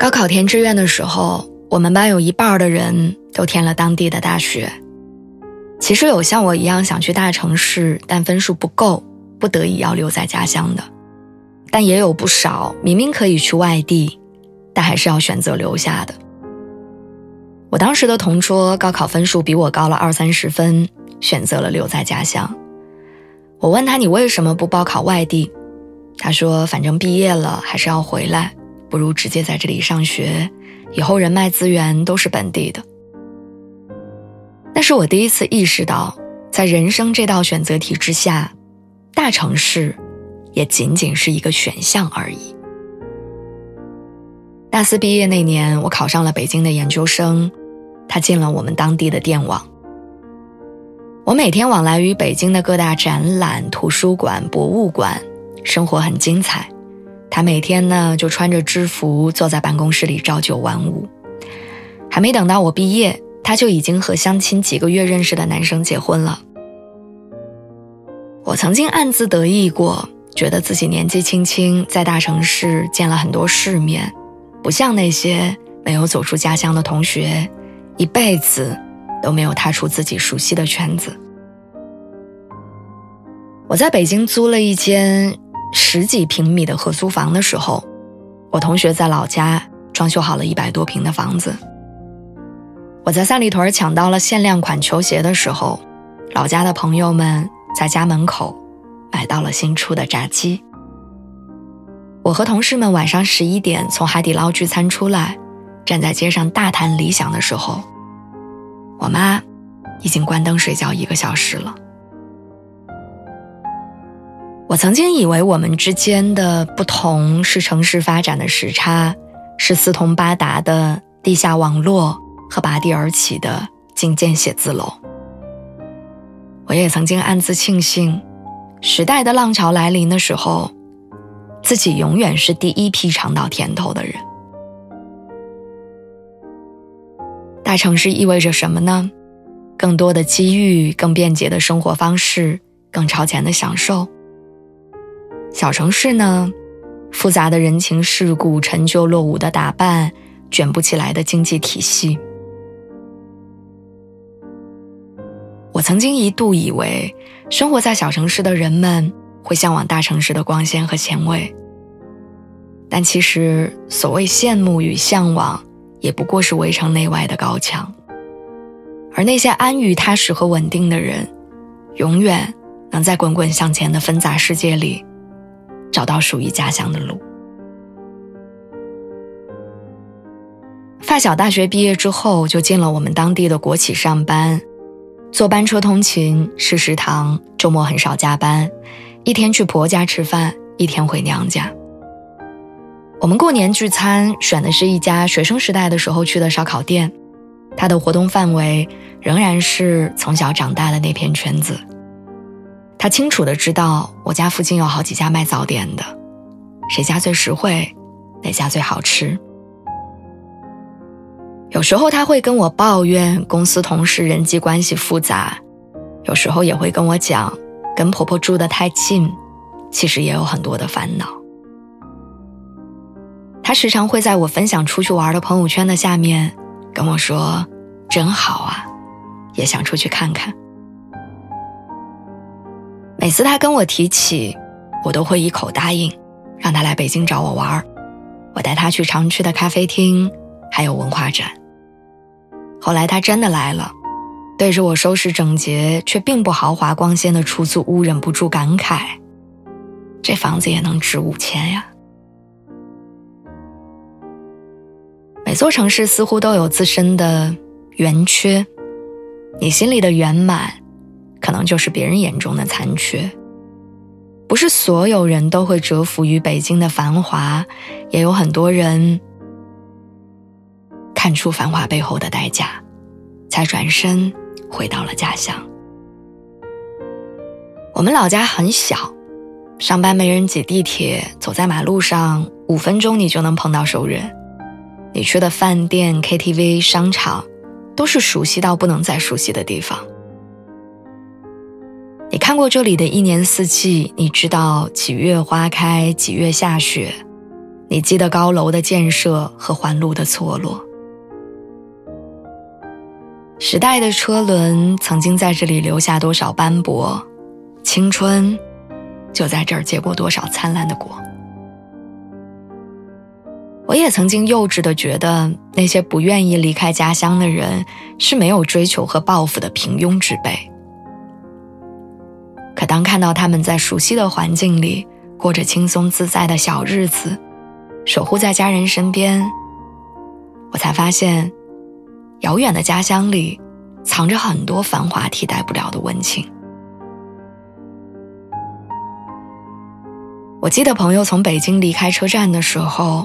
高考填志愿的时候，我们班有一半的人都填了当地的大学。其实有像我一样想去大城市，但分数不够，不得已要留在家乡的，但也有不少明明可以去外地，但还是要选择留下的。我当时的同桌高考分数比我高了二三十分，选择了留在家乡。我问他：“你为什么不报考外地？”他说：“反正毕业了还是要回来。”不如直接在这里上学，以后人脉资源都是本地的。那是我第一次意识到，在人生这道选择题之下，大城市也仅仅是一个选项而已。大四毕业那年，我考上了北京的研究生，他进了我们当地的电网。我每天往来于北京的各大展览、图书馆、博物馆，生活很精彩。他每天呢就穿着制服坐在办公室里朝九晚五，还没等到我毕业，他就已经和相亲几个月认识的男生结婚了。我曾经暗自得意过，觉得自己年纪轻轻在大城市见了很多世面，不像那些没有走出家乡的同学，一辈子都没有踏出自己熟悉的圈子。我在北京租了一间。十几平米的合租房的时候，我同学在老家装修好了一百多平的房子。我在三里屯抢到了限量款球鞋的时候，老家的朋友们在家门口买到了新出的炸鸡。我和同事们晚上十一点从海底捞聚餐出来，站在街上大谈理想的时候，我妈已经关灯睡觉一个小时了。我曾经以为我们之间的不同是城市发展的时差，是四通八达的地下网络和拔地而起的精建写字楼。我也曾经暗自庆幸，时代的浪潮来临的时候，自己永远是第一批尝到甜头的人。大城市意味着什么呢？更多的机遇，更便捷的生活方式，更超前的享受。小城市呢，复杂的人情世故，陈旧落伍的打扮，卷不起来的经济体系。我曾经一度以为，生活在小城市的人们会向往大城市的光鲜和前卫。但其实，所谓羡慕与向往，也不过是围城内外的高墙。而那些安于踏实和稳定的人，永远能在滚滚向前的纷杂世界里。找到属于家乡的路。发小大学毕业之后就进了我们当地的国企上班，坐班车通勤，吃食堂，周末很少加班，一天去婆家吃饭，一天回娘家。我们过年聚餐选的是一家学生时代的时候去的烧烤店，它的活动范围仍然是从小长大的那片圈子。他清楚的知道我家附近有好几家卖早点的，谁家最实惠，哪家最好吃。有时候他会跟我抱怨公司同事人际关系复杂，有时候也会跟我讲，跟婆婆住得太近，其实也有很多的烦恼。他时常会在我分享出去玩的朋友圈的下面跟我说：“真好啊，也想出去看看。”每次他跟我提起，我都会一口答应，让他来北京找我玩儿。我带他去常去的咖啡厅，还有文化展。后来他真的来了，对着我收拾整洁却并不豪华光鲜的出租屋，忍不住感慨：这房子也能值五千呀！每座城市似乎都有自身的圆缺，你心里的圆满。可能就是别人眼中的残缺。不是所有人都会折服于北京的繁华，也有很多人看出繁华背后的代价，才转身回到了家乡。我们老家很小，上班没人挤地铁，走在马路上五分钟你就能碰到熟人。你去的饭店、KTV、商场，都是熟悉到不能再熟悉的地方。看过这里的一年四季，你知道几月花开，几月下雪。你记得高楼的建设和环路的错落。时代的车轮曾经在这里留下多少斑驳，青春就在这儿结过多少灿烂的果。我也曾经幼稚的觉得，那些不愿意离开家乡的人是没有追求和抱负的平庸之辈。当看到他们在熟悉的环境里过着轻松自在的小日子，守护在家人身边，我才发现，遥远的家乡里藏着很多繁华替代不了的温情。我记得朋友从北京离开车站的时候，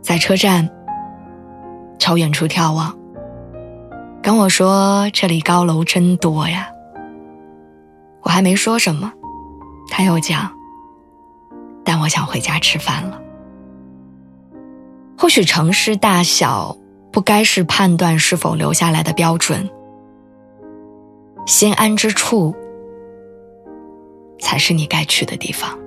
在车站朝远处眺望，跟我说：“这里高楼真多呀。”我还没说什么，他又讲：“但我想回家吃饭了。”或许城市大小不该是判断是否留下来的标准，心安之处才是你该去的地方。